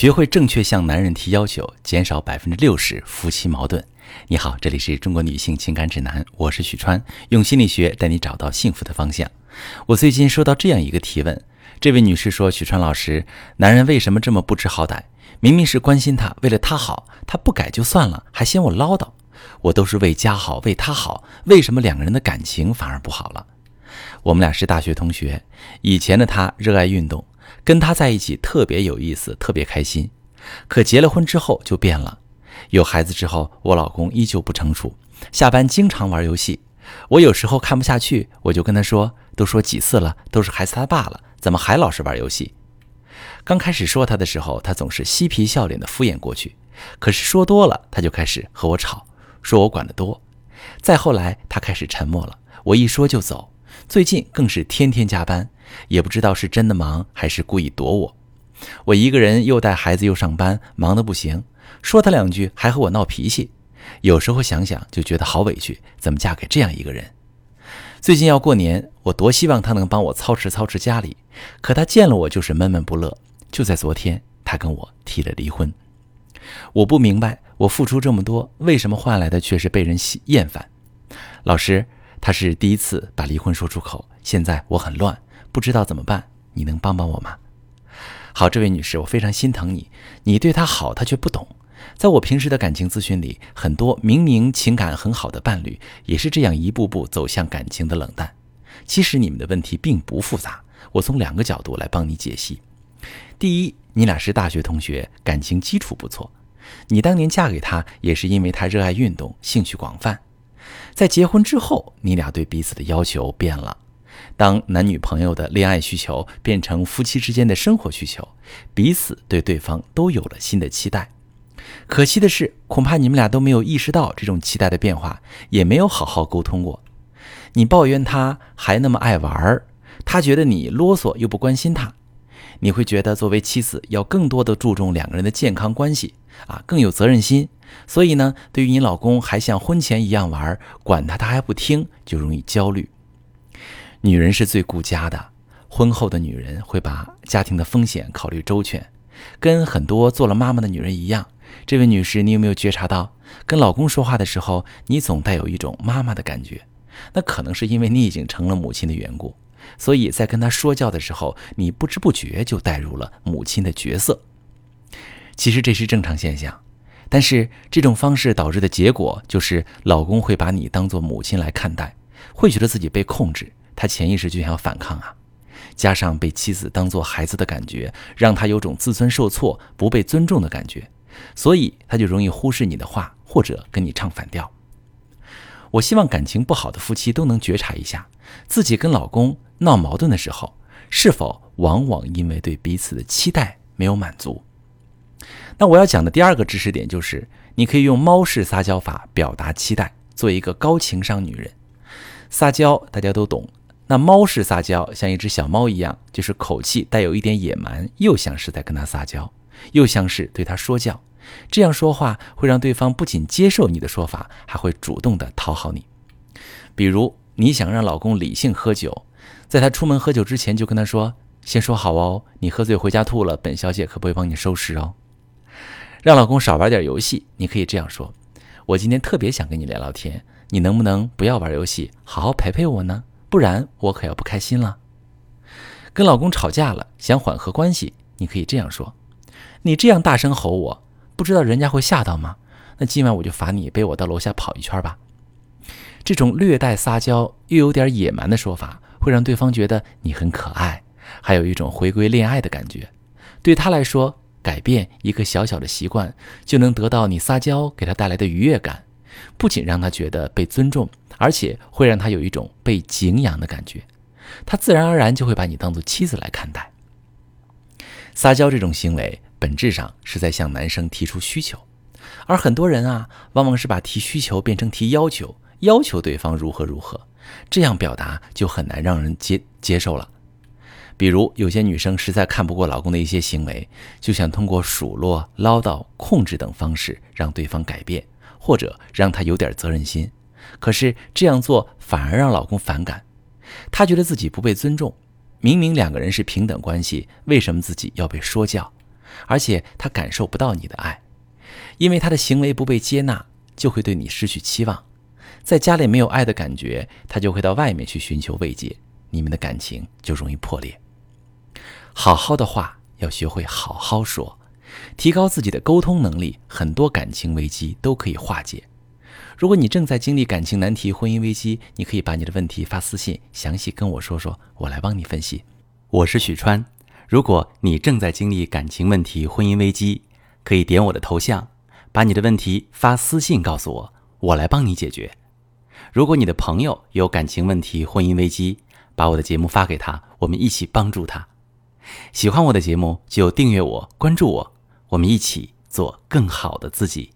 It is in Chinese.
学会正确向男人提要求，减少百分之六十夫妻矛盾。你好，这里是中国女性情感指南，我是许川，用心理学带你找到幸福的方向。我最近收到这样一个提问，这位女士说：“许川老师，男人为什么这么不知好歹？明明是关心他，为了他好，他不改就算了，还嫌我唠叨。我都是为家好，为他好，为什么两个人的感情反而不好了？”我们俩是大学同学，以前的他热爱运动。跟他在一起特别有意思，特别开心。可结了婚之后就变了。有孩子之后，我老公依旧不成熟，下班经常玩游戏。我有时候看不下去，我就跟他说：“都说几次了，都是孩子他爸了，怎么还老是玩游戏？”刚开始说他的时候，他总是嬉皮笑脸的敷衍过去。可是说多了，他就开始和我吵，说我管得多。再后来，他开始沉默了，我一说就走。最近更是天天加班。也不知道是真的忙还是故意躲我。我一个人又带孩子又上班，忙得不行。说他两句还和我闹脾气。有时候想想就觉得好委屈，怎么嫁给这样一个人？最近要过年，我多希望他能帮我操持操持家里，可他见了我就是闷闷不乐。就在昨天，他跟我提了离婚。我不明白，我付出这么多，为什么换来的却是被人厌烦？老师，他是第一次把离婚说出口，现在我很乱。不知道怎么办，你能帮帮我吗？好，这位女士，我非常心疼你。你对他好，他却不懂。在我平时的感情咨询里，很多明明情感很好的伴侣，也是这样一步步走向感情的冷淡。其实你们的问题并不复杂，我从两个角度来帮你解析。第一，你俩是大学同学，感情基础不错。你当年嫁给他，也是因为他热爱运动，兴趣广泛。在结婚之后，你俩对彼此的要求变了。当男女朋友的恋爱需求变成夫妻之间的生活需求，彼此对对方都有了新的期待。可惜的是，恐怕你们俩都没有意识到这种期待的变化，也没有好好沟通过。你抱怨他还那么爱玩儿，他觉得你啰嗦又不关心他。你会觉得作为妻子要更多的注重两个人的健康关系啊，更有责任心。所以呢，对于你老公还像婚前一样玩，管他他还不听，就容易焦虑。女人是最顾家的，婚后的女人会把家庭的风险考虑周全，跟很多做了妈妈的女人一样。这位女士，你有没有觉察到，跟老公说话的时候，你总带有一种妈妈的感觉？那可能是因为你已经成了母亲的缘故，所以在跟他说教的时候，你不知不觉就带入了母亲的角色。其实这是正常现象，但是这种方式导致的结果就是，老公会把你当做母亲来看待，会觉得自己被控制。他潜意识就想要反抗啊，加上被妻子当做孩子的感觉，让他有种自尊受挫、不被尊重的感觉，所以他就容易忽视你的话，或者跟你唱反调。我希望感情不好的夫妻都能觉察一下，自己跟老公闹矛盾的时候，是否往往因为对彼此的期待没有满足。那我要讲的第二个知识点就是，你可以用猫式撒娇法表达期待，做一个高情商女人。撒娇大家都懂。那猫式撒娇像一只小猫一样，就是口气带有一点野蛮，又像是在跟他撒娇，又像是对他说教。这样说话会让对方不仅接受你的说法，还会主动的讨好你。比如你想让老公理性喝酒，在他出门喝酒之前就跟他说：“先说好哦，你喝醉回家吐了，本小姐可不会帮你收拾哦。”让老公少玩点游戏，你可以这样说：“我今天特别想跟你聊聊天，你能不能不要玩游戏，好好陪陪我呢？”不然我可要不开心了。跟老公吵架了，想缓和关系，你可以这样说：“你这样大声吼我，不知道人家会吓到吗？那今晚我就罚你背我到楼下跑一圈吧。”这种略带撒娇又有点野蛮的说法，会让对方觉得你很可爱，还有一种回归恋爱的感觉。对他来说，改变一个小小的习惯，就能得到你撒娇给他带来的愉悦感。不仅让他觉得被尊重，而且会让他有一种被敬仰的感觉，他自然而然就会把你当做妻子来看待。撒娇这种行为本质上是在向男生提出需求，而很多人啊，往往是把提需求变成提要求，要求对方如何如何，这样表达就很难让人接接受了。比如有些女生实在看不过老公的一些行为，就想通过数落、唠叨、控制等方式让对方改变。或者让他有点责任心，可是这样做反而让老公反感，他觉得自己不被尊重。明明两个人是平等关系，为什么自己要被说教？而且他感受不到你的爱，因为他的行为不被接纳，就会对你失去期望。在家里没有爱的感觉，他就会到外面去寻求慰藉，你们的感情就容易破裂。好好的话要学会好好说，提高自己的沟通能力，很多感情危机都可以化解。如果你正在经历感情难题、婚姻危机，你可以把你的问题发私信，详细跟我说说，我来帮你分析。我是许川。如果你正在经历感情问题、婚姻危机，可以点我的头像，把你的问题发私信告诉我，我来帮你解决。如果你的朋友有感情问题、婚姻危机，把我的节目发给他，我们一起帮助他。喜欢我的节目就订阅我、关注我，我们一起做更好的自己。